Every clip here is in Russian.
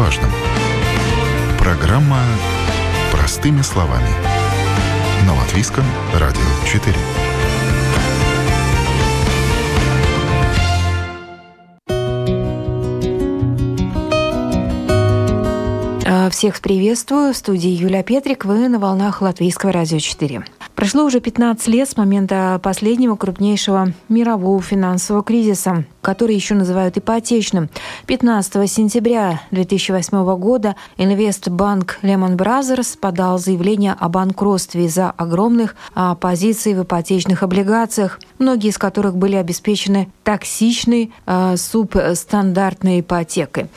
важном. Программа «Простыми словами» на Латвийском радио 4. Всех приветствую. В студии Юлия Петрик. Вы на волнах Латвийского радио 4. Прошло уже 15 лет с момента последнего крупнейшего мирового финансового кризиса, который еще называют ипотечным. 15 сентября 2008 года инвестбанк Lehman Brothers подал заявление о банкротстве из-за огромных а, позиций в ипотечных облигациях, многие из которых были обеспечены токсичной а, субстандартной ипотекой.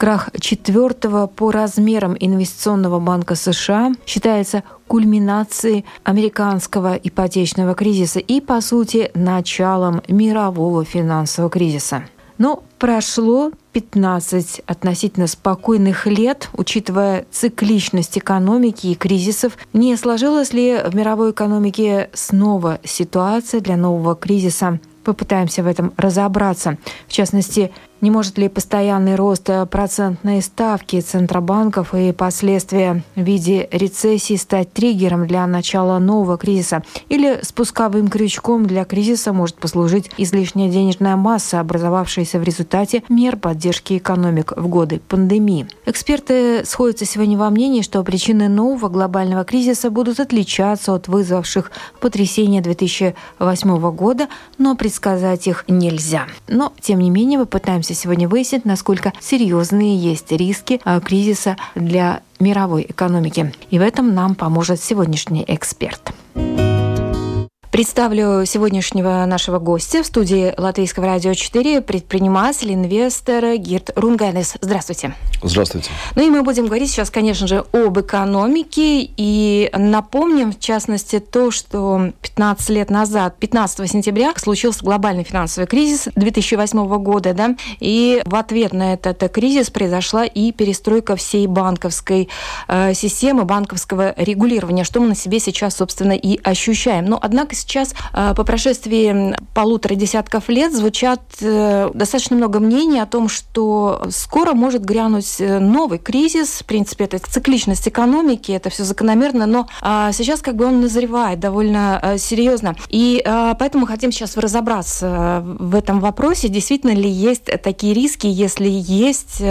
Крах четвертого по размерам инвестиционного банка США считается кульминацией американского ипотечного кризиса и, по сути, началом мирового финансового кризиса. Но прошло 15 относительно спокойных лет, учитывая цикличность экономики и кризисов, не сложилась ли в мировой экономике снова ситуация для нового кризиса? Попытаемся в этом разобраться. В частности, не может ли постоянный рост процентной ставки центробанков и последствия в виде рецессии стать триггером для начала нового кризиса? Или спусковым крючком для кризиса может послужить излишняя денежная масса, образовавшаяся в результате мер поддержки экономик в годы пандемии? Эксперты сходятся сегодня во мнении, что причины нового глобального кризиса будут отличаться от вызвавших потрясения 2008 года, но предсказать их нельзя. Но, тем не менее, мы пытаемся постараемся сегодня выяснить, насколько серьезные есть риски а, кризиса для мировой экономики. И в этом нам поможет сегодняшний эксперт. Представлю сегодняшнего нашего гостя в студии Латвийского радио 4, предприниматель, инвестор Гирт Рунганес. Здравствуйте. Здравствуйте. Ну и мы будем говорить сейчас, конечно же, об экономике. И напомним, в частности, то, что 15 лет назад, 15 сентября, случился глобальный финансовый кризис 2008 года. Да? И в ответ на этот кризис произошла и перестройка всей банковской э, системы, банковского регулирования, что мы на себе сейчас, собственно, и ощущаем. Но, однако, сейчас э, по прошествии полутора десятков лет звучат э, достаточно много мнений о том, что скоро может грянуть э, новый кризис. В принципе, это цикличность экономики, это все закономерно, но а, сейчас как бы он назревает довольно серьезно. И поэтому хотим сейчас разобраться в этом вопросе, действительно ли есть такие риски, если есть,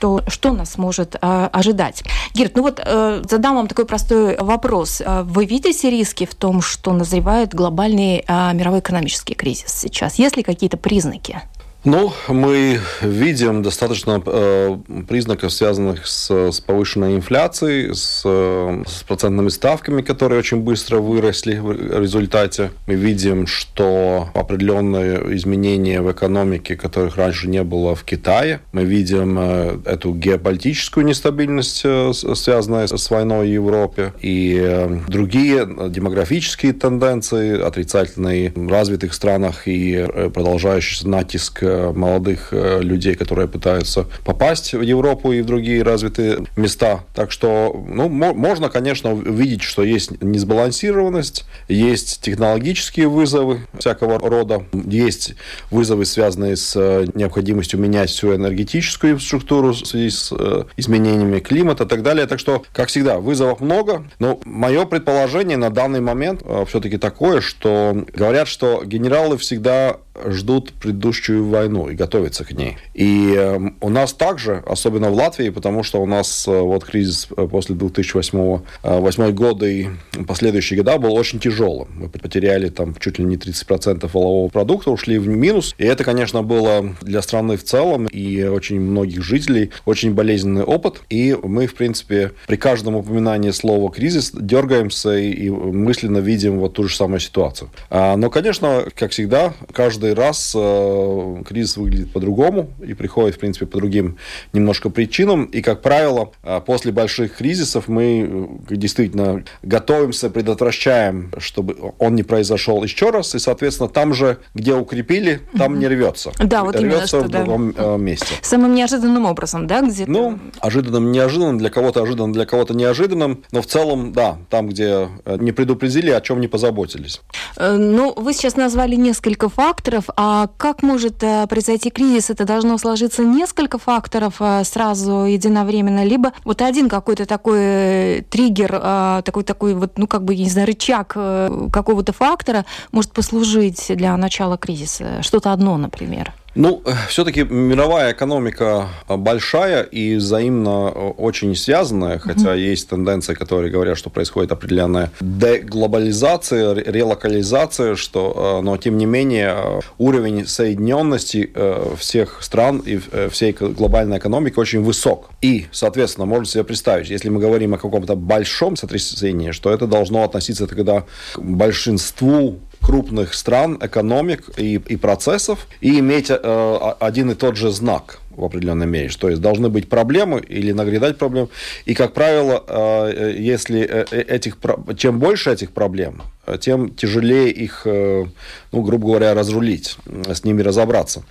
то что нас может ожидать. Гирт, ну вот задам вам такой простой вопрос. Вы видите риски в том, что назревает глобальный а, мировой экономический кризис сейчас? Есть ли какие-то признаки? Ну, мы видим достаточно э, признаков, связанных с, с повышенной инфляцией, с, с процентными ставками, которые очень быстро выросли в результате. Мы видим, что определенные изменения в экономике, которых раньше не было в Китае. Мы видим э, эту геополитическую нестабильность, э, связанную с войной в Европе, и э, другие демографические тенденции, отрицательные в развитых странах и э, продолжающийся натиск Э, молодых э, людей, которые пытаются попасть в Европу и в другие развитые места. Так что, ну, можно, конечно, увидеть, что есть несбалансированность, есть технологические вызовы всякого рода, есть вызовы, связанные с э, необходимостью менять всю энергетическую инфраструктуру в связи с изменениями климата и так далее. Так что, как всегда, вызовов много. Но мое предположение на данный момент все-таки такое, что говорят, что генералы всегда ждут предыдущую войну и готовятся к ней. И эм, у нас также, особенно в Латвии, потому что у нас э, вот кризис э, после 2008 8 года и последующие года был очень тяжелым. Мы потеряли там чуть ли не 30% волового продукта, ушли в минус. И это, конечно, было для страны в целом и очень многих жителей очень болезненный опыт. И мы, в принципе, при каждом упоминании слова «кризис» дергаемся и мысленно видим вот ту же самую ситуацию. А, но, конечно, как всегда, каждый каждый раз э, кризис выглядит по-другому и приходит, в принципе, по другим немножко причинам. И, как правило, э, после больших кризисов мы э, действительно готовимся, предотвращаем, чтобы он не произошел еще раз. И, соответственно, там же, где укрепили, там не рвется. Да, вот рвется в другом да. месте. Самым неожиданным образом, да? Где ну, ожиданным, неожиданным, для кого-то ожиданным, для кого-то неожиданным. Но в целом, да, там, где не предупредили, о чем не позаботились. Ну, вы сейчас назвали несколько факторов, факторов. А как может э, произойти кризис? Это должно сложиться несколько факторов э, сразу единовременно, либо вот один какой-то такой э, триггер, такой такой вот, ну как бы, не знаю, рычаг какого-то фактора может послужить для начала кризиса. Что-то одно, например. Ну, все-таки мировая экономика большая и взаимно очень связанная, хотя mm-hmm. есть тенденции, которые говорят, что происходит определенная деглобализация, релокализация, что, э, но тем не менее э, уровень соединенности э, всех стран и всей глобальной экономики очень высок. И, соответственно, можно себе представить, если мы говорим о каком-то большом сотрясении, что это должно относиться тогда к большинству крупных стран, экономик и, и процессов, и иметь э, один и тот же знак в определенной мере. То есть должны быть проблемы или нагрядать проблем. И, как правило, э, если э, э, этих, чем больше этих проблем, тем тяжелее их, ну, грубо говоря, разрулить, с ними разобраться.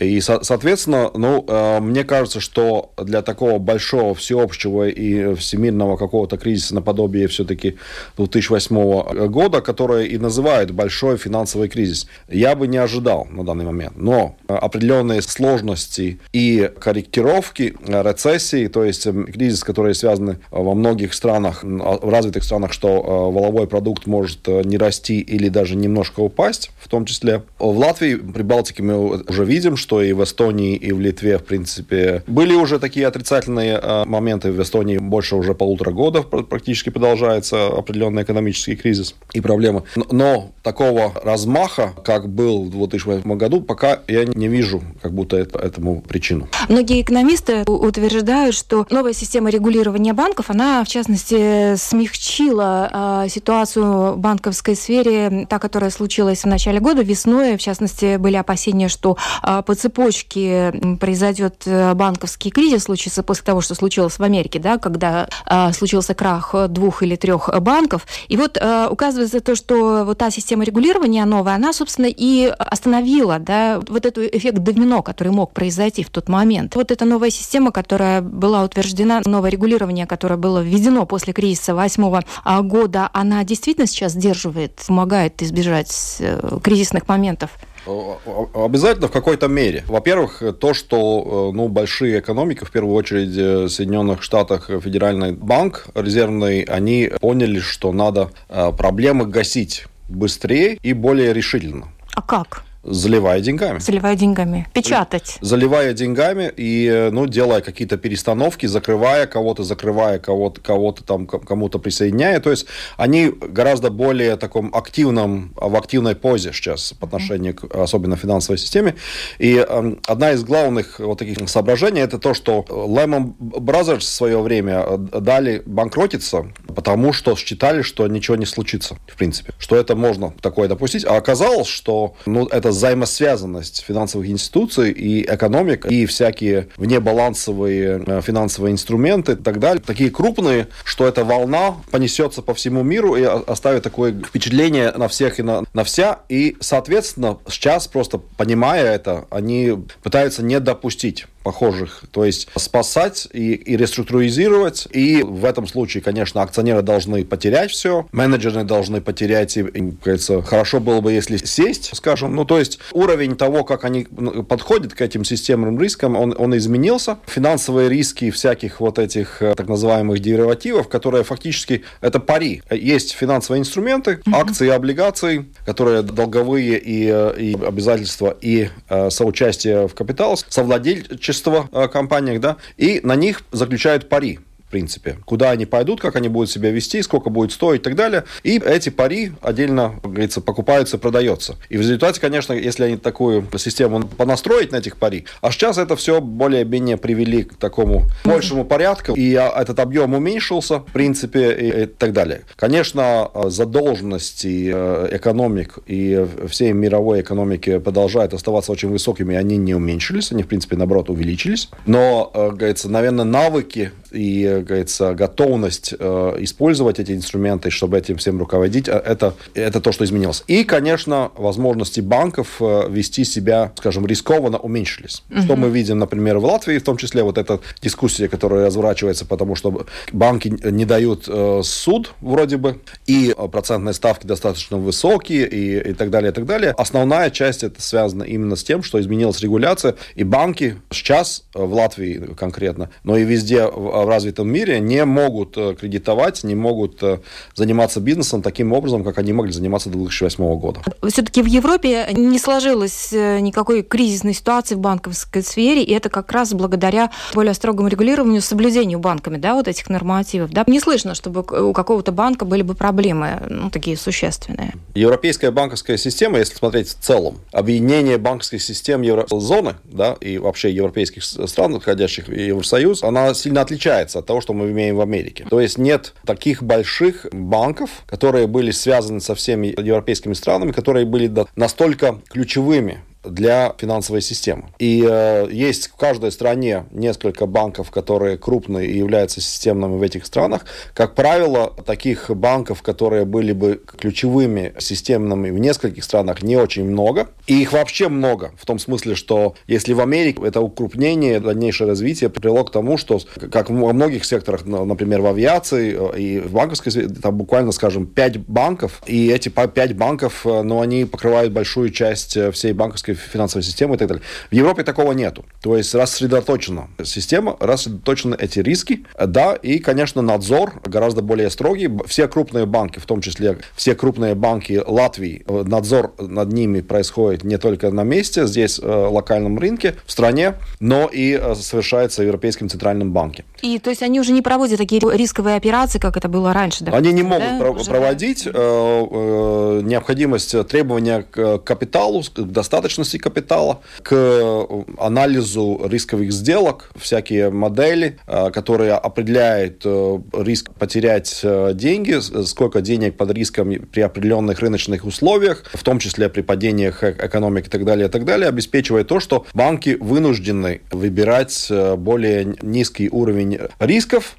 И, соответственно, ну, э, мне кажется, что для такого большого, всеобщего и всемирного какого-то кризиса наподобие все-таки 2008 года, которое и называют большой финансовый кризис, я бы не ожидал на данный момент. Но определенные сложности и корректировки рецессии, то есть кризис, которые связаны во многих странах, в развитых странах, что э, воловой продукт может э, не расти или даже немножко упасть, в том числе. В Латвии, при Балтике мы уже видим, что что и в Эстонии, и в Литве, в принципе, были уже такие отрицательные э, моменты. В Эстонии больше уже полутора годов практически продолжается определенный экономический кризис и проблемы. Но такого размаха, как был в 2008 году, пока я не вижу как будто это, этому причину. Многие экономисты утверждают, что новая система регулирования банков, она, в частности, смягчила э, ситуацию в банковской сфере, та, которая случилась в начале года, весной. В частности, были опасения, что э, по цепочке произойдет э, банковский кризис, случится после того, что случилось в Америке, да, когда э, случился крах двух или трех банков. И вот э, указывается то, что вот та система регулирования новая, она, собственно, и остановила да, вот этот эффект домино, который мог произойти в тот момент. Вот эта новая система, которая была утверждена, новое регулирование, которое было введено после кризиса восьмого а, года, она действительно сейчас сдерживает, помогает избежать э, кризисных моментов? Обязательно в какой-то мере. Во-первых, то, что э, ну, большие экономики, в первую очередь э, в Соединенных Штатах Федеральный банк резервный, они поняли, что надо э, проблемы гасить быстрее и более решительно. А как? Заливая деньгами. Заливая деньгами. Печатать. Заливая деньгами и, ну, делая какие-то перестановки, закрывая кого-то, закрывая кого-то, кого-то там, кому-то присоединяя. То есть они гораздо более таком активном, в активной позе сейчас по отношению к особенно финансовой системе. И э, одна из главных вот таких соображений это то, что Lehman Brothers в свое время э, дали банкротиться, потому что считали, что ничего не случится, в принципе. Что это можно такое допустить. А оказалось, что ну, это взаимосвязанность финансовых институций и экономик, и всякие внебалансовые э, финансовые инструменты и так далее, такие крупные, что эта волна понесется по всему миру и оставит такое впечатление на всех и на, на вся. И, соответственно, сейчас просто понимая это, они пытаются не допустить похожих. То есть спасать и, и реструктуризировать. И в этом случае, конечно, акционеры должны потерять все, менеджеры должны потерять. И, и кажется, хорошо было бы, если сесть, скажем. Ну, то есть уровень того, как они ну, подходят к этим системным рискам, он, он изменился. Финансовые риски всяких вот этих э, так называемых деривативов, которые фактически это пари. Есть финансовые инструменты, акции и облигации, которые долговые и, э, и обязательства и э, соучастие в капитал, совладельчество общества, э, компаниях, да, и на них заключают пари принципе. Куда они пойдут, как они будут себя вести, сколько будет стоить и так далее. И эти пари отдельно, как говорится, покупаются и продаются. И в результате, конечно, если они такую систему понастроить на этих пари, а сейчас это все более-менее привели к такому большему порядку, и а, этот объем уменьшился, в принципе, и, и так далее. Конечно, задолженности э, экономик и всей мировой экономики продолжают оставаться очень высокими, они не уменьшились, они, в принципе, наоборот, увеличились. Но, э, говорится, наверное, навыки и, говорится, готовность э, использовать эти инструменты, чтобы этим всем руководить, э, это, это то, что изменилось. И, конечно, возможности банков э, вести себя, скажем, рискованно уменьшились. Угу. Что мы видим, например, в Латвии, в том числе вот эта дискуссия, которая разворачивается, потому что банки не дают суд, вроде бы, и процентные ставки достаточно высокие, и, и так далее, и так далее. Основная часть это связана именно с тем, что изменилась регуляция, и банки сейчас в Латвии конкретно, но и везде в развитом мире не могут э, кредитовать, не могут э, заниматься бизнесом таким образом, как они могли заниматься до 2008 года. Все-таки в Европе не сложилось э, никакой кризисной ситуации в банковской сфере, и это как раз благодаря более строгому регулированию, соблюдению банками, да, вот этих нормативов. Да? Не слышно, чтобы у какого-то банка были бы проблемы, ну, такие существенные. Европейская банковская система, если смотреть в целом, объединение банковских систем еврозоны, да, и вообще европейских стран, входящих в Евросоюз, она сильно отличается от того, что мы имеем в Америке. То есть нет таких больших банков, которые были связаны со всеми европейскими странами, которые были настолько ключевыми для финансовой системы. И э, есть в каждой стране несколько банков, которые крупные и являются системными в этих странах. Как правило, таких банков, которые были бы ключевыми системными в нескольких странах, не очень много. И их вообще много, в том смысле, что если в Америке это укрупнение, дальнейшее развитие привело к тому, что, как во многих секторах, например, в авиации э, и в банковской сфере, там буквально, скажем, 5 банков, и эти 5 банков, э, ну, они покрывают большую часть э, всей банковской американской финансовой системы и так далее. В Европе такого нету. То есть рассредоточена система, рассредоточены эти риски, да, и, конечно, надзор гораздо более строгий. Все крупные банки, в том числе все крупные банки Латвии, надзор над ними происходит не только на месте, здесь, э, локальном рынке, в стране, но и э, совершается в Европейском центральном банке. И то есть они уже не проводят такие рисковые операции, как это было раньше? Допустим, они не могут да? про- проводить. Э, э, необходимость требования к капиталу, к достаточно прозрачности капитала, к анализу рисковых сделок, всякие модели, э, которые определяют э, риск потерять э, деньги, сколько денег под риском при определенных рыночных условиях, в том числе при падениях экономики и так далее, и так далее, обеспечивает то, что банки вынуждены выбирать более низкий уровень рисков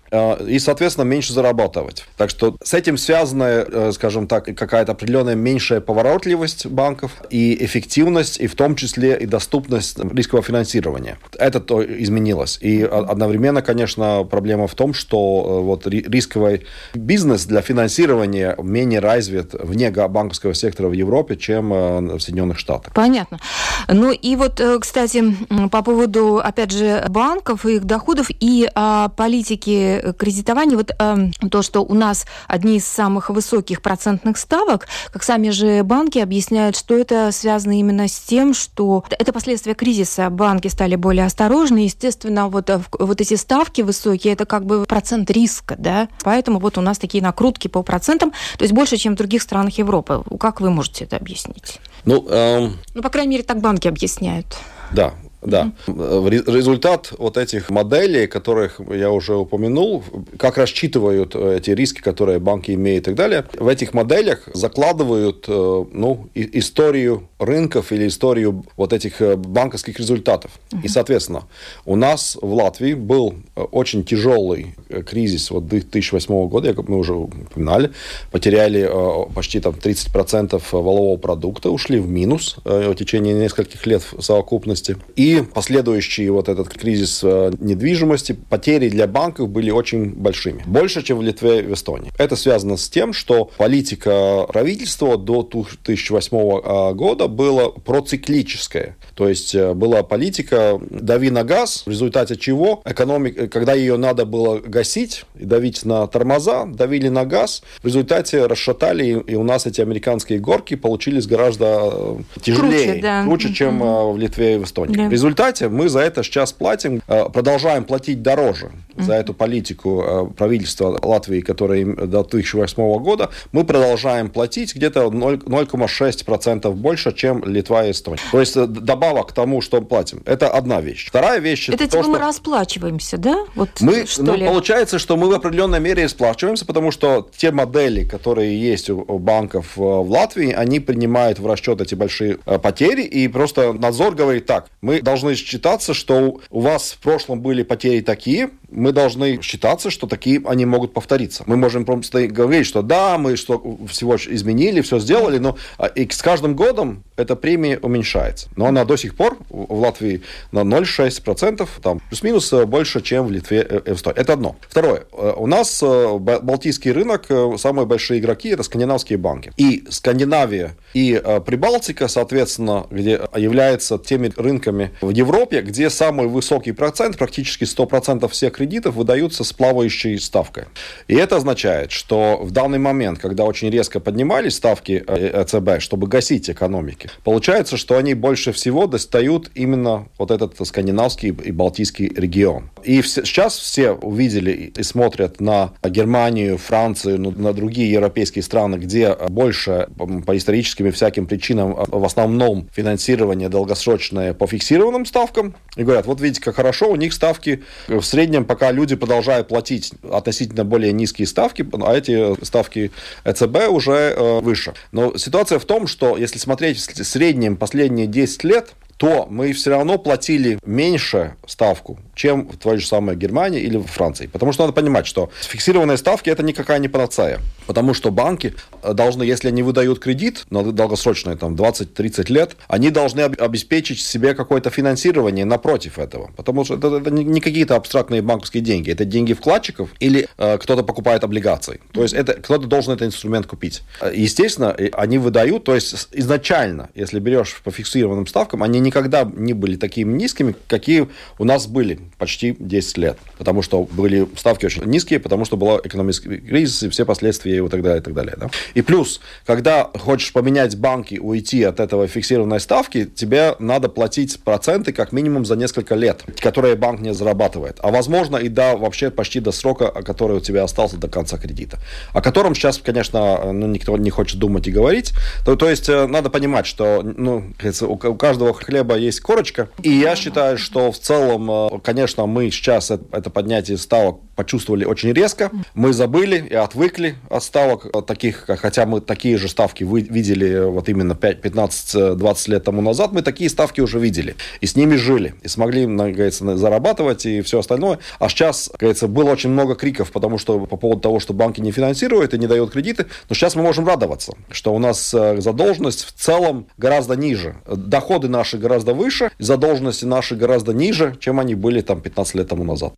и, соответственно, меньше зарабатывать. Так что с этим связана, скажем так, какая-то определенная меньшая поворотливость банков и эффективность, и в том числе и доступность рискового финансирования. Это то изменилось. И одновременно, конечно, проблема в том, что э, вот рисковый бизнес для финансирования менее развит вне банковского сектора в Европе, чем э, в Соединенных Штатах. Понятно. Ну и вот, э, кстати, по поводу, опять же, банков их доходов и а, политики кредитования, вот а, то, что у нас одни из самых высоких процентных ставок, как сами же банки объясняют, что это связано именно с тем, тем, что это последствия кризиса. Банки стали более осторожны. Естественно, вот, э, вот эти ставки высокие, это как бы процент риска, да. Поэтому вот у нас такие накрутки по процентам, то есть больше, чем в других странах Европы. Как вы можете это объяснить? Ну, эм... ну по крайней мере, так банки объясняют. Да, да. Mm-hmm. Результат вот этих моделей, которых я уже упомянул, как рассчитывают э, эти риски, которые банки имеют и так далее, в этих моделях закладывают э, ну, историю рынков или историю вот этих э, банковских результатов. Mm-hmm. И, соответственно, у нас в Латвии был очень тяжелый кризис вот 2008 года, как мы уже упоминали, потеряли почти там 30% валового продукта, ушли в минус в течение нескольких лет в совокупности. И последующий вот этот кризис э, недвижимости, потери для банков были очень большими. Больше, чем в Литве и в Эстонии. Это связано с тем, что политика правительства до 2008 э, года была проциклическая. То есть э, была политика «дави на газ», в результате чего экономика, когда ее надо было гасить и давить на тормоза, давили на газ, в результате расшатали, и у нас эти американские горки получились гораздо тяжелее, круче, да. круче чем mm-hmm. в Литве и в Эстонии. Да результате мы за это сейчас платим, э, продолжаем платить дороже за эту политику э, правительства Латвии, которая до 2008 года, мы продолжаем платить где-то 0,6% больше, чем Литва и Эстония. То есть э, добавок к тому, что платим. Это одна вещь. Вторая вещь... Это, это типа что... мы расплачиваемся, да? Вот мы, что ну, ли? Получается, что мы в определенной мере расплачиваемся, потому что те модели, которые есть у банков в Латвии, они принимают в расчет эти большие потери, и просто надзор говорит так, мы должны считаться, что у вас в прошлом были потери такие, мы должны считаться, что такие они могут повториться. Мы можем просто говорить, что да, мы что всего изменили, все сделали, но а, и с каждым годом эта премия уменьшается. Но она до сих пор в Латвии на 0,6%, там плюс-минус э, больше, чем в Литве и э, Эстонии. Это одно. Второе. Э, у нас Балтийский рынок, самые большие игроки это скандинавские банки. И Скандинавия и Прибалтика, соответственно, где являются теми рынками в Европе, где самый высокий процент, практически 100% всех кредитов выдаются с плавающей ставкой. И это означает, что в данный момент, когда очень резко поднимались ставки ЭЦБ, чтобы гасить экономики, получается, что они больше всего достают именно вот этот скандинавский и балтийский регион. И сейчас все увидели и смотрят на Германию, Францию, на другие европейские страны, где больше по историческим и всяким причинам в основном финансирование долгосрочное по фиксированным ставкам. И говорят, вот видите, как хорошо, у них ставки в среднем, пока люди продолжают платить относительно более низкие ставки, а эти ставки ЭЦБ уже э, выше. Но ситуация в том, что если смотреть в среднем последние 10 лет, то мы все равно платили меньше ставку, чем в той же самой Германии или в Франции. Потому что надо понимать, что фиксированные ставки это никакая не панацея. Потому что банки должны, если они выдают кредит на долгосрочное, там, 20-30 лет, они должны обеспечить себе какое-то финансирование напротив этого. Потому что это, это не какие-то абстрактные банковские деньги. Это деньги вкладчиков или э, кто-то покупает облигации. То есть это, кто-то должен этот инструмент купить. Естественно, они выдают, то есть изначально, если берешь по фиксированным ставкам, они не никогда не были такими низкими, какие у нас были почти 10 лет. Потому что были ставки очень низкие, потому что была экономический кризис и все последствия его и так далее, и так далее. Да? И плюс, когда хочешь поменять банки, уйти от этого фиксированной ставки, тебе надо платить проценты как минимум за несколько лет, которые банк не зарабатывает. А возможно и до вообще почти до срока, который у тебя остался до конца кредита. О котором сейчас, конечно, ну, никто не хочет думать и говорить. То, то есть э, надо понимать, что ну, у каждого хлеба хлеба есть корочка. И я считаю, что в целом, э, конечно, мы сейчас это поднятие ставок почувствовали очень резко. Мы забыли и отвыкли от ставок от таких, хотя мы такие же ставки видели вот именно 15-20 лет тому назад, мы такие ставки уже видели. И с ними жили. И смогли, говорится, зарабатывать и все остальное. А сейчас, говорится, было очень много криков, потому что по поводу того, что банки не финансируют и не дают кредиты. Но сейчас мы можем радоваться, что у нас э, задолженность в целом гораздо ниже. Доходы наши гораздо выше, задолженности наши гораздо ниже, чем они были там 15 лет тому назад.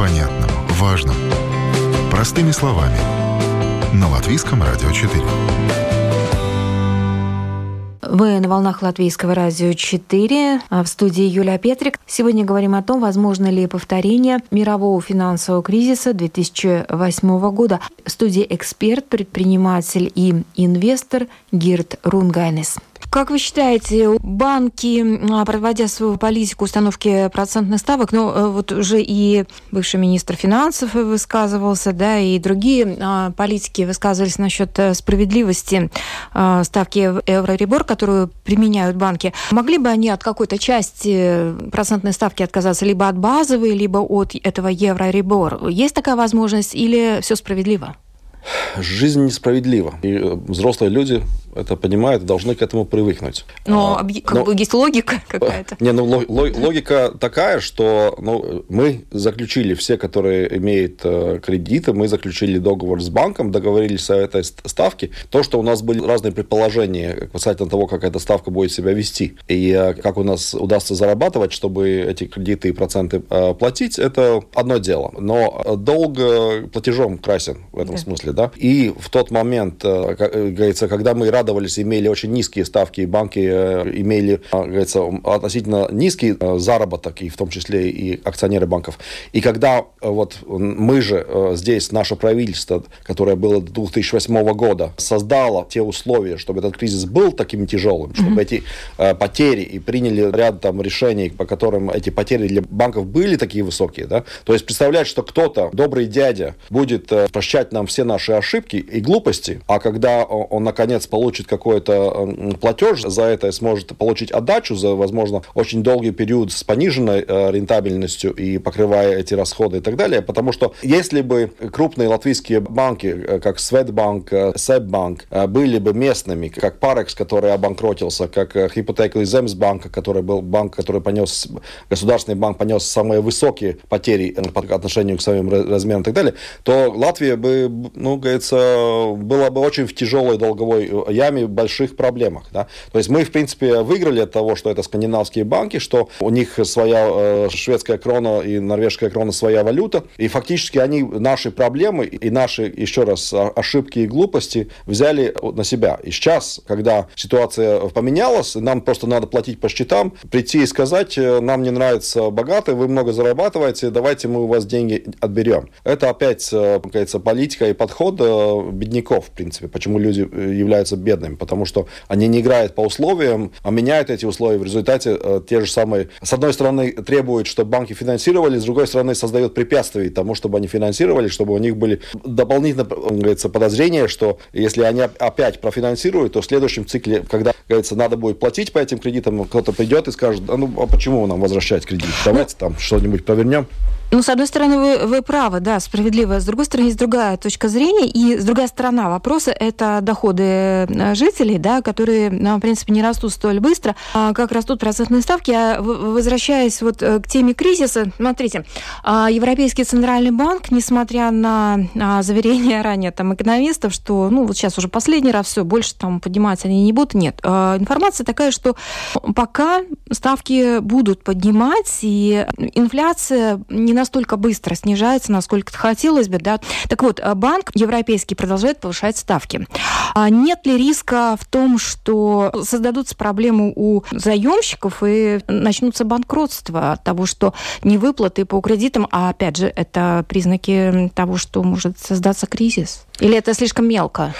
Понятным, важным. Простыми словами. На Латвийском радио 4. Вы на волнах Латвийского радио 4. А в студии Юлия Петрик. Сегодня говорим о том, возможно ли повторение мирового финансового кризиса 2008 года. В студии эксперт, предприниматель и инвестор Гирт Рунгайнес. Как вы считаете, банки, а, проводя свою политику установки процентных ставок, ну э, вот уже и бывший министр финансов высказывался, да, и другие а, политики высказывались насчет э, справедливости а, ставки Евроребор, которую применяют банки. Могли бы они от какой-то части процентной ставки отказаться либо от базовой, либо от этого Евроребор? Есть такая возможность или все справедливо? Жизнь несправедлива. И э, взрослые люди это понимают, должны к этому привыкнуть. Но а, как но, бы есть логика какая-то. Не, ну логика такая, что ну, мы заключили все, которые имеют э, кредиты, мы заключили договор с банком, договорились о этой ставке. То, что у нас были разные предположения касательно того, как эта ставка будет себя вести и э, как у нас удастся зарабатывать, чтобы эти кредиты и проценты э, платить, это одно дело. Но долг платежом красен в этом да. смысле, да. И в тот момент, э, как э, говорится, когда мы радовались, имели очень низкие ставки, и банки э, имели, а, говорится, относительно низкий э, заработок, и в том числе и акционеры банков. И когда вот мы же здесь, наше правительство, которое было до 2008 года, создало те условия, чтобы этот кризис был таким тяжелым, чтобы mm-hmm. эти потери, и приняли ряд там решений, по которым эти потери для банков были такие высокие, да, то есть представлять, что кто-то, добрый дядя, будет прощать нам все наши ошибки и глупости, а когда он, он наконец получит получит какой-то платеж за это и сможет получить отдачу за, возможно, очень долгий период с пониженной э, рентабельностью и покрывая эти расходы и так далее. Потому что если бы крупные латвийские банки, э, как Светбанк, Себбанк, были бы местными, как Парекс, который обанкротился, как Hypothetical Земсбанк, который был банк, который понес, государственный банк понес самые высокие потери по отношению к своим размерам и так далее, то Латвия бы, ну, говорится, была бы очень в тяжелой долговой яме, больших проблемах. Да? То есть мы, в принципе, выиграли от того, что это скандинавские банки, что у них своя э, шведская крона и норвежская крона своя валюта, и фактически они наши проблемы и наши, еще раз, ошибки и глупости взяли на себя. И сейчас, когда ситуация поменялась, нам просто надо платить по счетам, прийти и сказать, э, нам не нравится богатые, вы много зарабатываете, давайте мы у вас деньги отберем. Это опять, э, кажется, политика и подход бедняков, в принципе, почему люди являются бедными, потому что они не играют по условиям, а меняют эти условия. В результате э, те же самые, с одной стороны, требуют, чтобы банки финансировали, с другой стороны, создают препятствия тому, чтобы они финансировали, чтобы у них были дополнительно, говорится, подозрения, что если они опять профинансируют, то в следующем цикле, когда, говорится, надо будет платить по этим кредитам, кто-то придет и скажет, а ну а почему нам возвращать кредит? Давайте там что-нибудь провернем. Ну, с одной стороны, вы, вы правы, да, справедливо. С другой стороны, есть другая точка зрения. И с другой стороны вопроса – это доходы э, жителей, да, которые, ну, в принципе, не растут столь быстро, а как растут процентные ставки. А возвращаясь вот э, к теме кризиса, смотрите, а, Европейский Центральный банк, несмотря на заверения ранее там экономистов, что, ну, вот сейчас уже последний раз все, больше там подниматься они не будут, нет. А, информация такая, что пока ставки будут поднимать, и инфляция не настолько быстро снижается, насколько хотелось бы. Да? Так вот, э, банк европейский продолжает повышать ставки. А нет ли риска в том, что создадутся проблемы у заемщиков и начнутся банкротства от того, что не выплаты по кредитам, а опять же, это признаки того, что может создаться кризис? Или это слишком мелко?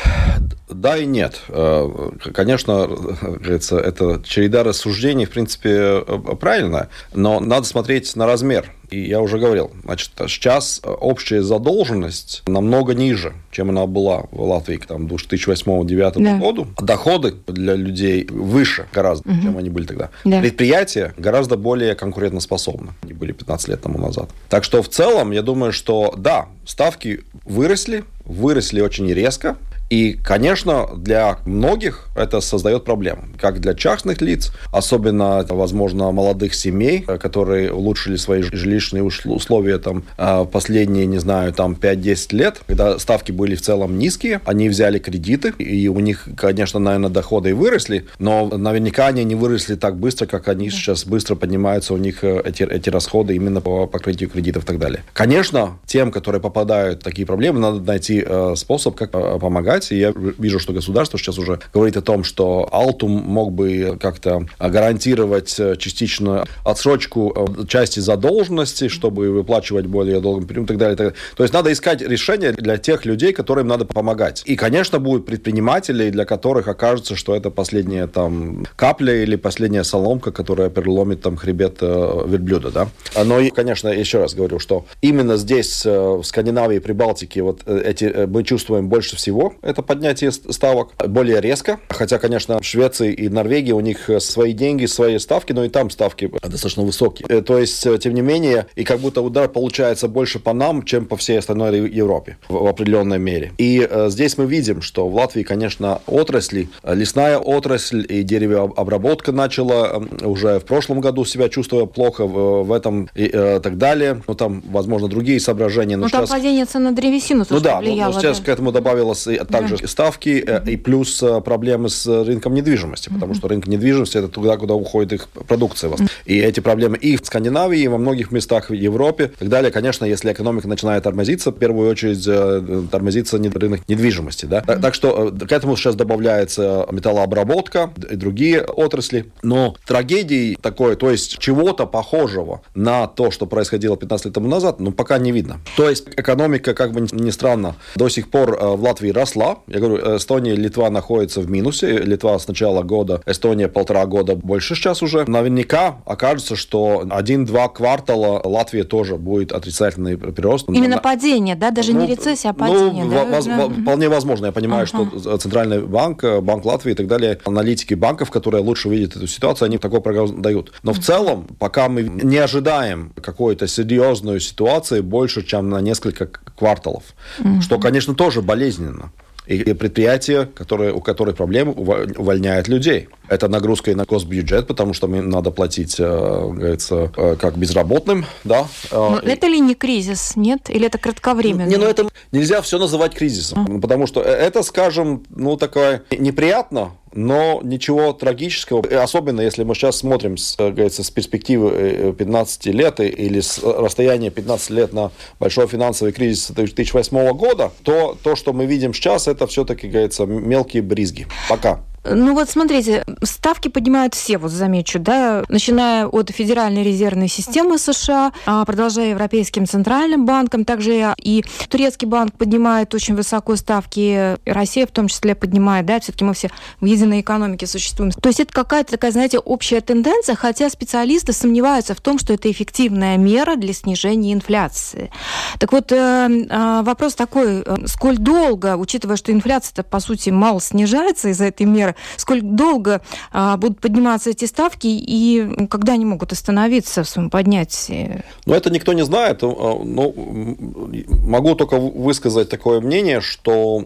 Да и нет. Э, конечно, говорится, это череда рассуждений, в принципе, э, правильно, но надо смотреть на размер. И я уже говорил, значит, сейчас общая задолженность намного ниже, чем она была в Латвии к там, 2008-2009 да. году. Доходы для людей выше гораздо, угу. чем они были тогда. Да. Предприятия гораздо более конкурентоспособны, они были 15 лет тому назад. Так что в целом, я думаю, что да, ставки выросли, выросли очень резко, и, конечно, для многих это создает проблемы. Как для частных лиц, особенно, возможно, молодых семей, которые улучшили свои жилищные условия там а, последние, не знаю, там 5-10 лет, когда ставки были в целом низкие, они взяли кредиты, и у них, конечно, наверное, доходы и выросли, но наверняка они не выросли так быстро, как они сейчас быстро поднимаются у них э, эти, эти расходы именно по покрытию кредитов и так далее. Конечно, тем, которые попадают в такие проблемы, надо найти э, способ, как э, помогать помогать. И я вижу, что государство сейчас уже говорит о том, что Алтум мог бы как-то гарантировать э, частичную отсрочку э, части задолженности, чтобы выплачивать более долгим периодом и так далее. То есть надо искать решения для тех людей, которым надо помогать. И, конечно, будут предприниматели, для которых окажется, что это последняя там капля или последняя соломка, которая переломит там хребет э, верблюда. Да? Но, конечно, еще раз говорю, что именно здесь, в Скандинавии и Прибалтике, вот эти мы чувствуем больше всего это поднятие ставок более резко. Хотя, конечно, в Швеции и Норвегии у них свои деньги, свои ставки, но и там ставки достаточно высокие. Э, то есть, э, тем не менее, и как будто удар получается больше по нам, чем по всей остальной Европе в определенной мере. И э, здесь мы видим, что в Латвии, конечно, отрасли, лесная отрасль и деревообработка начала уже в прошлом году себя чувствуя плохо, в, в этом и э, так далее. Ну, там, возможно, другие соображения. Но ну, сейчас... там падение цен на древесину ну, да, влияло. Ну, сейчас да. к этому добавилось также ставки э, и плюс э, проблемы с рынком недвижимости, потому что рынок недвижимости это туда, куда уходит их продукция. И эти проблемы и в Скандинавии, и во многих местах в Европе и так далее. Конечно, если экономика начинает тормозиться, в первую очередь э, тормозится рынок недвижимости. Да? Так, так что к этому сейчас добавляется металлообработка и другие отрасли. Но трагедии такой, то есть чего-то похожего на то, что происходило 15 лет тому назад, ну, пока не видно. То есть экономика, как бы ни странно, до сих пор в Латвии росла росла. Я говорю, Эстония и Литва находятся в минусе. Литва с начала года, Эстония полтора года больше сейчас уже. Наверняка окажется, что один-два квартала Латвия тоже будет отрицательный прирост. Именно на... падение, да? Даже ну, не рецессия, а ну, падение. Ну, да? воз, да. Вполне возможно. Я понимаю, ага. что Центральный банк, Банк Латвии и так далее, аналитики банков, которые лучше видят эту ситуацию, они такой прогноз дают. Но в целом, пока мы не ожидаем какой-то серьезной ситуации больше, чем на несколько кварталов, mm что, конечно, тоже болезненно и предприятия, которые, у которых проблемы, увольняют людей. Это нагрузка и на госбюджет, потому что им надо платить, э, говорится, э, как безработным, да. Э, Но и... это ли не кризис, нет? Или это кратковременно? Не, ну это нельзя все называть кризисом, а. потому что это, скажем, ну такое неприятно, но ничего трагического, особенно если мы сейчас смотрим с, говорится, с перспективы 15 лет или с расстояния 15 лет на большой финансовый кризис 2008 года, то то, что мы видим сейчас, это все-таки, говорится, мелкие бризги. Пока. Ну вот смотрите, ставки поднимают все, вот замечу, да, начиная от Федеральной резервной системы США, а продолжая Европейским центральным банком, также и турецкий банк поднимает очень высоко ставки, Россия в том числе поднимает, да, все-таки мы все в единой экономике существуем. То есть это какая-то такая, знаете, общая тенденция, хотя специалисты сомневаются в том, что это эффективная мера для снижения инфляции. Так вот, э, э, вопрос такой, э, сколь долго, учитывая, что инфляция-то, по сути, мало снижается из-за этой меры, сколько долго а, будут подниматься эти ставки и когда они могут остановиться в своем поднятии? Ну, это никто не знает. Ну, могу только высказать такое мнение, что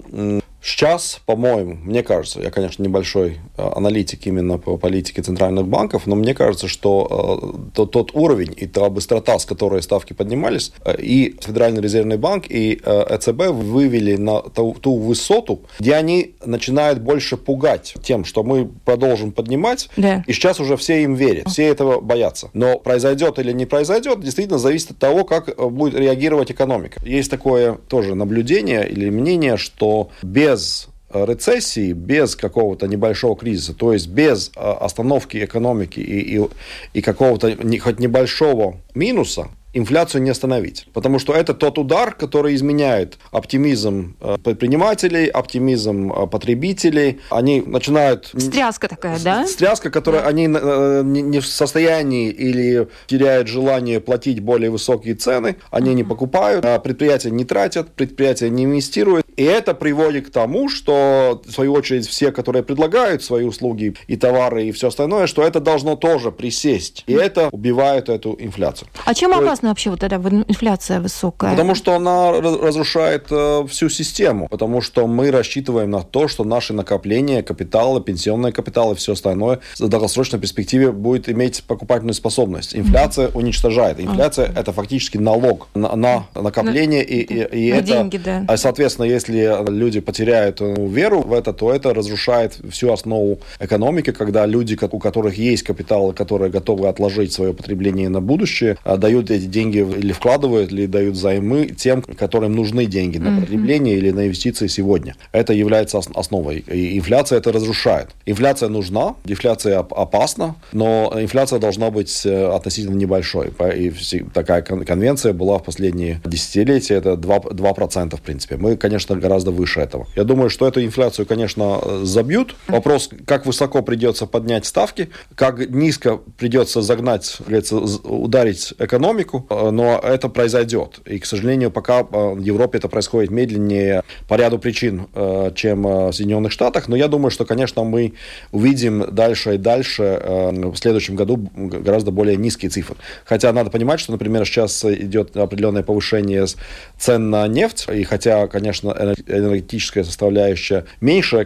Сейчас, по-моему, мне кажется, я, конечно, небольшой э, аналитик именно по политике центральных банков, но мне кажется, что э, тот, тот уровень и та быстрота, с которой ставки поднимались, э, и Федеральный резервный банк, и ЭЦБ вывели на ту, ту высоту, где они начинают больше пугать тем, что мы продолжим поднимать, да. и сейчас уже все им верят, все этого боятся. Но произойдет или не произойдет, действительно зависит от того, как будет реагировать экономика. Есть такое тоже наблюдение или мнение, что без без э, рецессии, без какого-то небольшого кризиса, то есть без э, остановки экономики и, и, и какого-то хоть небольшого минуса, инфляцию не остановить. Потому что это тот удар, который изменяет оптимизм э, предпринимателей, оптимизм потребителей. Они начинают... Стряска такая, да? Стряска, которая да. они не в состоянии или теряют желание платить более высокие цены, они не покупают, а предприятия не тратят, предприятия не инвестируют. И это приводит к тому, что, в свою очередь, все, которые предлагают свои услуги и товары и все остальное, что это должно тоже присесть. И это убивает эту инфляцию. А чем опасна вообще вот эта инфляция высокая? Потому что она разрушает э, всю систему, потому что мы рассчитываем на то, что наши накопления, капиталы, пенсионные капиталы и все остальное в долгосрочной перспективе будет иметь покупательную способность. Инфляция mm-hmm. уничтожает. Инфляция mm-hmm. это фактически налог на, на накопление на, и, и, и на это, деньги, да. А, соответственно, если люди потеряют ну, веру в это, то это разрушает всю основу экономики, когда люди, у которых есть капиталы, которые готовы отложить свое потребление на будущее, а, дают эти деньги или вкладывают, или дают займы тем, которым нужны деньги на потребление mm-hmm. или на инвестиции сегодня. Это является основой. И инфляция это разрушает. Инфляция нужна, дефляция опасна, но инфляция должна быть э, относительно небольшой. И такая конвенция была в последние десятилетия, это 2%, 2% в принципе. Мы, конечно, гораздо выше этого. Я думаю, что эту инфляцию, конечно, забьют. Вопрос, как высоко придется поднять ставки, как низко придется загнать, ударить экономику, Э, но это произойдет. И, к сожалению, пока э, в Европе это происходит медленнее по ряду причин, э, чем в Соединенных Штатах. Но я думаю, что, конечно, мы увидим дальше и дальше в следующем году гораздо более низкие цифры. Хотя надо понимать, что, например, сейчас идет определенное повышение цен на нефть, и хотя, конечно, энергетическая составляющая меньше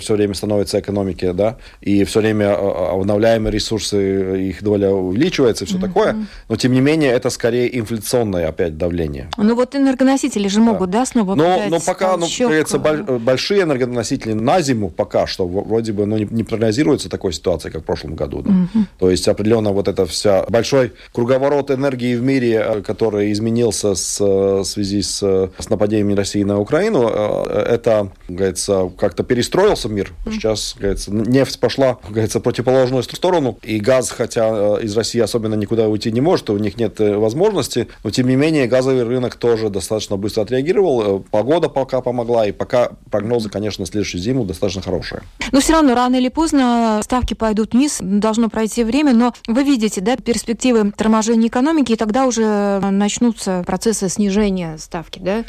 все время становится экономики, да, и все время обновляемые ресурсы, их доля увеличивается и все mm-hmm. такое, но, тем не менее, это скорее инфляционное опять давление. Ну вот энергоносители же могут, да, да снова Но, но пока, ну, кажется, большие энергоносители на зиму пока что вроде бы ну, не, не прогнозируется такой ситуации, как в прошлом году. Да? Угу. То есть определенно вот это вся большой круговорот энергии в мире, э, который изменился с, в связи с, с нападением России на Украину, середину, это, говорится, как-то перестроился мир. Сейчас, говорится, нефть пошла, говорится, противоположную сторону, и газ, хотя из России особенно никуда уйти не может, у них нет возможности, но тем не менее газовый рынок тоже достаточно быстро отреагировал, погода пока помогла, и пока прогнозы, конечно, на следующую зиму достаточно хорошие. Но все равно рано или поздно ставки пойдут вниз, должно пройти время, но вы видите, да, перспективы торможения экономики, и тогда уже начнутся процессы снижения ставки, да?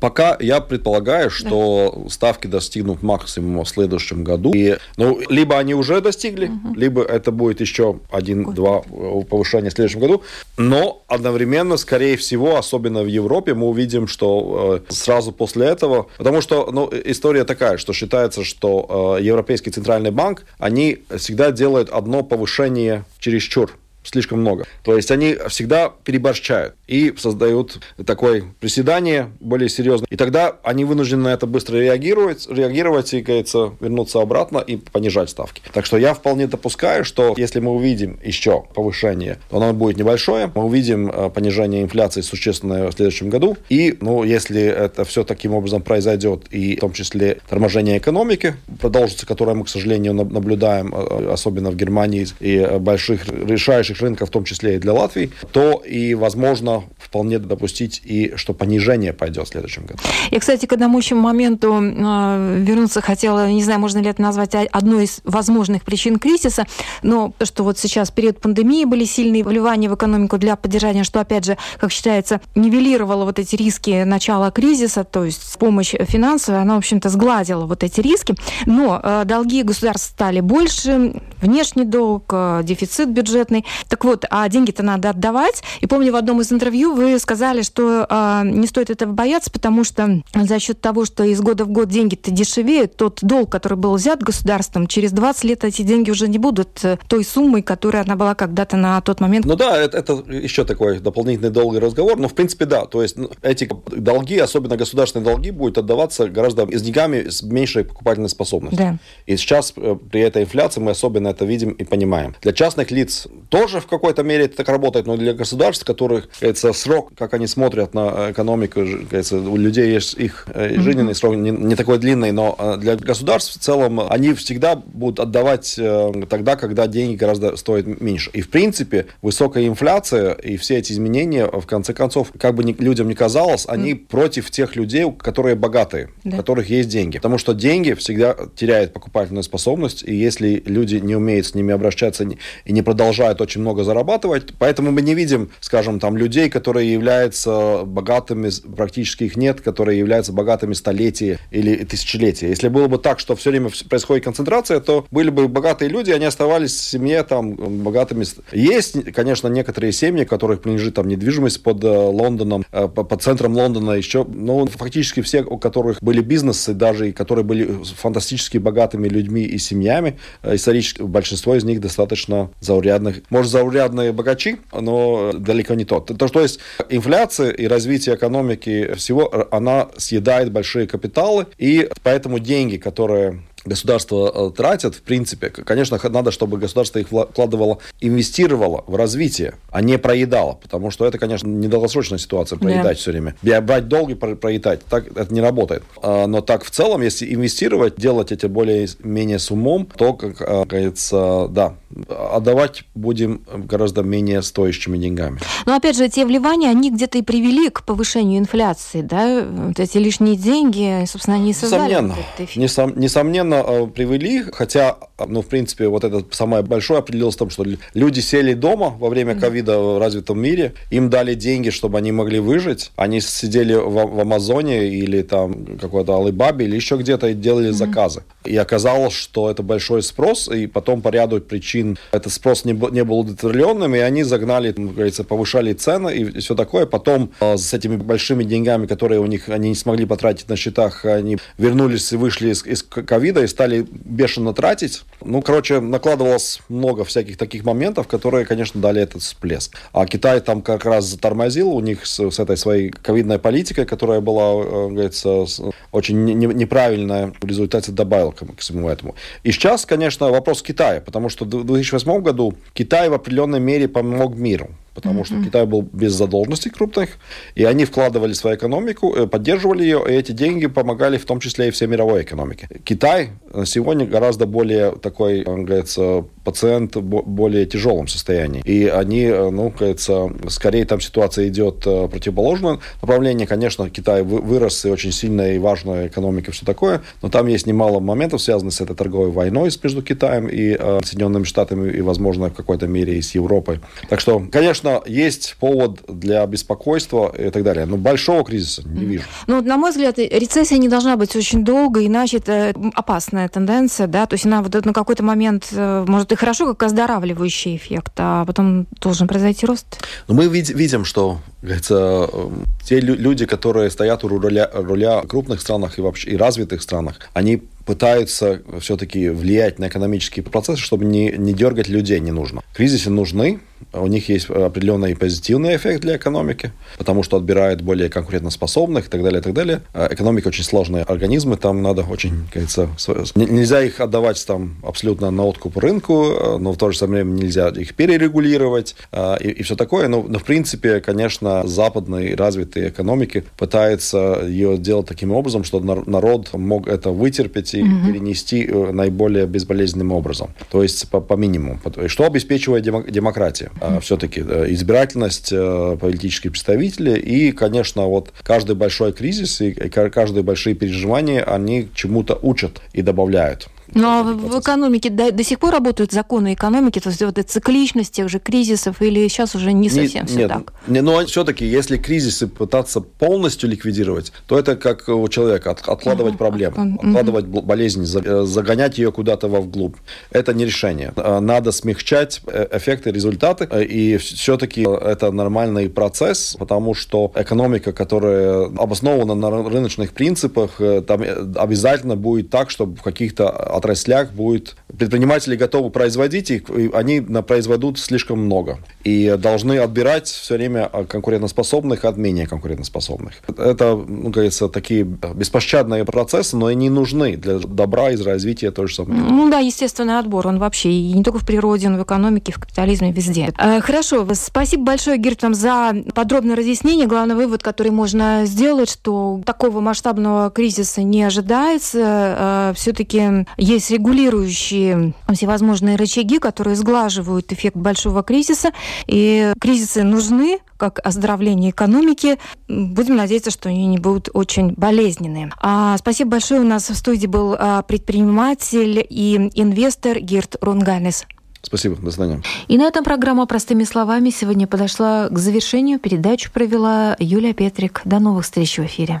Пока я предполагаю, что да. ставки достигнут максимума в следующем году. И, ну, либо они уже достигли, угу. либо это будет еще один-два повышения в следующем году. Но одновременно, скорее всего, особенно в Европе, мы увидим, что э, сразу после этого, потому что ну, история такая, что считается, что э, Европейский центральный банк, они всегда делают одно повышение чересчур слишком много. То есть они всегда переборщают и создают такое приседание более серьезное. И тогда они вынуждены на это быстро реагировать, реагировать и, кажется, вернуться обратно и понижать ставки. Так что я вполне допускаю, что если мы увидим еще повышение, то оно будет небольшое. Мы увидим э, понижение инфляции существенное в следующем году. И, ну, если это все таким образом произойдет, и в том числе торможение экономики продолжится, которое мы, к сожалению, наблюдаем, э, особенно в Германии и больших решающих наших рынков, в том числе и для Латвии, то и, возможно, вполне допустить и что понижение пойдет в следующем году. Я, кстати, к одному еще моменту э, вернуться хотела, не знаю, можно ли это назвать одной из возможных причин кризиса, но что вот сейчас период пандемии были сильные вливания в экономику для поддержания, что, опять же, как считается, нивелировало вот эти риски начала кризиса, то есть помощь финансовая, она, в общем-то, сгладила вот эти риски, но э, долги государств стали больше, внешний долг, э, дефицит бюджетный. Так вот, а деньги-то надо отдавать. И помню, в одном из интервью вы сказали, что э, не стоит этого бояться, потому что за счет того, что из года в год деньги-то дешевеют, тот долг, который был взят государством, через 20 лет эти деньги уже не будут э, той суммой, которая она была когда-то на тот момент. Ну да, это, это еще такой дополнительный долгий разговор, но в принципе да, то есть ну, эти долги, особенно государственные долги, будут отдаваться гораздо с деньгами с меньшей покупательной способностью. Да. И сейчас э, при этой инфляции мы особенно это видим и понимаем. Для частных лиц тоже тоже в какой-то мере это так работает, но для государств, которых, это срок, как они смотрят на экономику, кажется, у людей есть их mm-hmm. жизненный срок не, не такой длинный, но э, для государств в целом они всегда будут отдавать э, тогда, когда деньги гораздо стоят меньше. И в принципе высокая инфляция и все эти изменения, в конце концов, как бы людям не казалось, они mm-hmm. против тех людей, которые богатые, да. у которых есть деньги. Потому что деньги всегда теряют покупательную способность, и если люди не умеют с ними обращаться и не продолжают очень много зарабатывать. Поэтому мы не видим, скажем, там людей, которые являются богатыми, практически их нет, которые являются богатыми столетия или тысячелетия. Если было бы так, что все время происходит концентрация, то были бы богатые люди, они оставались в семье там богатыми. Есть, конечно, некоторые семьи, которых принадлежит там недвижимость под э, Лондоном, э, под центром Лондона еще, но фактически все, у которых были бизнесы, даже и которые были фантастически богатыми людьми и семьями, э, исторически большинство из них достаточно заурядных. Может, может, заурядные богачи, но далеко не тот. То, то есть инфляция и развитие экономики всего, она съедает большие капиталы, и поэтому деньги, которые государство э, тратят, в принципе, конечно, надо, чтобы государство их вкладывало, инвестировало в развитие, а не проедало, потому что это, конечно, недолгосрочная ситуация, проедать yeah. все время. Брать долги, проедать, так это не работает. А, но так в целом, если инвестировать, делать эти более-менее с умом, то, как э, говорится, да, отдавать будем гораздо менее стоящими деньгами. Но опять же, те вливания, они где-то и привели к повышению инфляции, да? Вот эти лишние деньги, собственно, они создали Несомненно. Несом, несомненно, э, привели, хотя, ну, в принципе, вот это самое большое определилось в том, что люди сели дома во время ковида mm-hmm. в развитом мире, им дали деньги, чтобы они могли выжить, они сидели в, в Амазоне или там какой-то Алибабе или еще где-то и делали mm-hmm. заказы. И оказалось, что это большой спрос, и потом по ряду причин этот спрос не, был, не был удовлетворенным, и они загнали, как говорится, повышали цены и все такое. Потом э, с этими большими деньгами, которые у них они не смогли потратить на счетах, они вернулись и вышли из, из ковида и стали бешено тратить. Ну, короче, накладывалось много всяких таких моментов, которые, конечно, дали этот всплеск. А Китай там как раз затормозил у них с, с этой своей ковидной политикой, которая была, э, говорится, очень не, неправильная, в результате добавил к всему этому. И сейчас, конечно, вопрос Китая, потому что 2008 году Китай в определенной мере помог миру потому что Китай был без задолженностей крупных, и они вкладывали свою экономику, э, поддерживали ее, и эти деньги помогали в том числе и всей мировой экономике. Китай сегодня гораздо более такой, он говорится, пациент в более тяжелом состоянии. И они, э, ну, кажется, скорее там ситуация идет э, противоположное направление. Конечно, Китай вырос и очень сильная и важная экономика, все такое, но там есть немало моментов, связанных с этой торговой войной между Китаем и э, Соединенными Штатами, и, возможно, в какой-то мере и с Европой. Так что, конечно, есть повод для беспокойства и так далее, но большого кризиса не вижу. Ну, на мой взгляд, рецессия не должна быть очень долгой, иначе это опасная тенденция, да, то есть она вот на какой-то момент э, может и хорошо, как оздоравливающий эффект, а потом должен произойти рост. Но мы видим, что говорится, эм, те люди, которые стоят у руля, руля крупных странах и вообще и развитых странах, они пытаются все-таки влиять на экономические процессы, чтобы не, не дергать людей не нужно. Кризисы нужны, у них есть определенный позитивный эффект для экономики, потому что отбирают более конкурентоспособных и так далее, и так далее. А экономика очень сложные организмы, там надо очень, кажется, нельзя их отдавать там абсолютно на откуп рынку, э, но в то же время нельзя их перерегулировать э, и, и все такое. Но, но в принципе, конечно, западные развитые экономики пытаются ее делать таким образом, чтобы народ мог это вытерпеть и mm-hmm. перенести э, наиболее безболезненным образом, то есть по, по минимуму. Что обеспечивает демократия? mm-hmm. все-таки э, избирательность э, политических представителей и, конечно, вот каждый большой кризис и каждые большие переживания, они чему-то учат и добавляют. Но ну, а в экономике до, до сих пор работают законы экономики, то есть вот эта цикличность тех же кризисов, или сейчас уже не совсем не, все нет, так? Не, но все-таки, если кризисы пытаться полностью ликвидировать, то это как у человека, от, откладывать uh-huh. проблему, откладывать uh-huh. болезнь, э, загонять ее куда-то вглубь. Это не решение. А, надо смягчать э, эффекты, результаты, э, и все-таки это нормальный процесс, потому что экономика, которая обоснована на рыночных принципах, там обязательно будет так, чтобы в каких-то отраслях будет... Предприниматели готовы производить их, и они произведут слишком много. И должны отбирать все время конкурентоспособных от менее конкурентоспособных. Это, ну, говорится, такие беспощадные процессы, но они нужны для добра и развития той же самой. Ну да, естественный отбор, он вообще и не только в природе, но и в экономике, в капитализме, везде. Э, хорошо, спасибо большое, Герт, вам за подробное разъяснение. Главный вывод, который можно сделать, что такого масштабного кризиса не ожидается. Э, Все-таки есть регулирующие всевозможные рычаги, которые сглаживают эффект большого кризиса. И кризисы нужны, как оздоровление экономики. Будем надеяться, что они не будут очень болезненные. А, спасибо большое. У нас в студии был а, предприниматель и инвестор Гирт Рунганес. Спасибо, до свидания. И на этом программа «Простыми словами» сегодня подошла к завершению. Передачу провела Юлия Петрик. До новых встреч в эфире.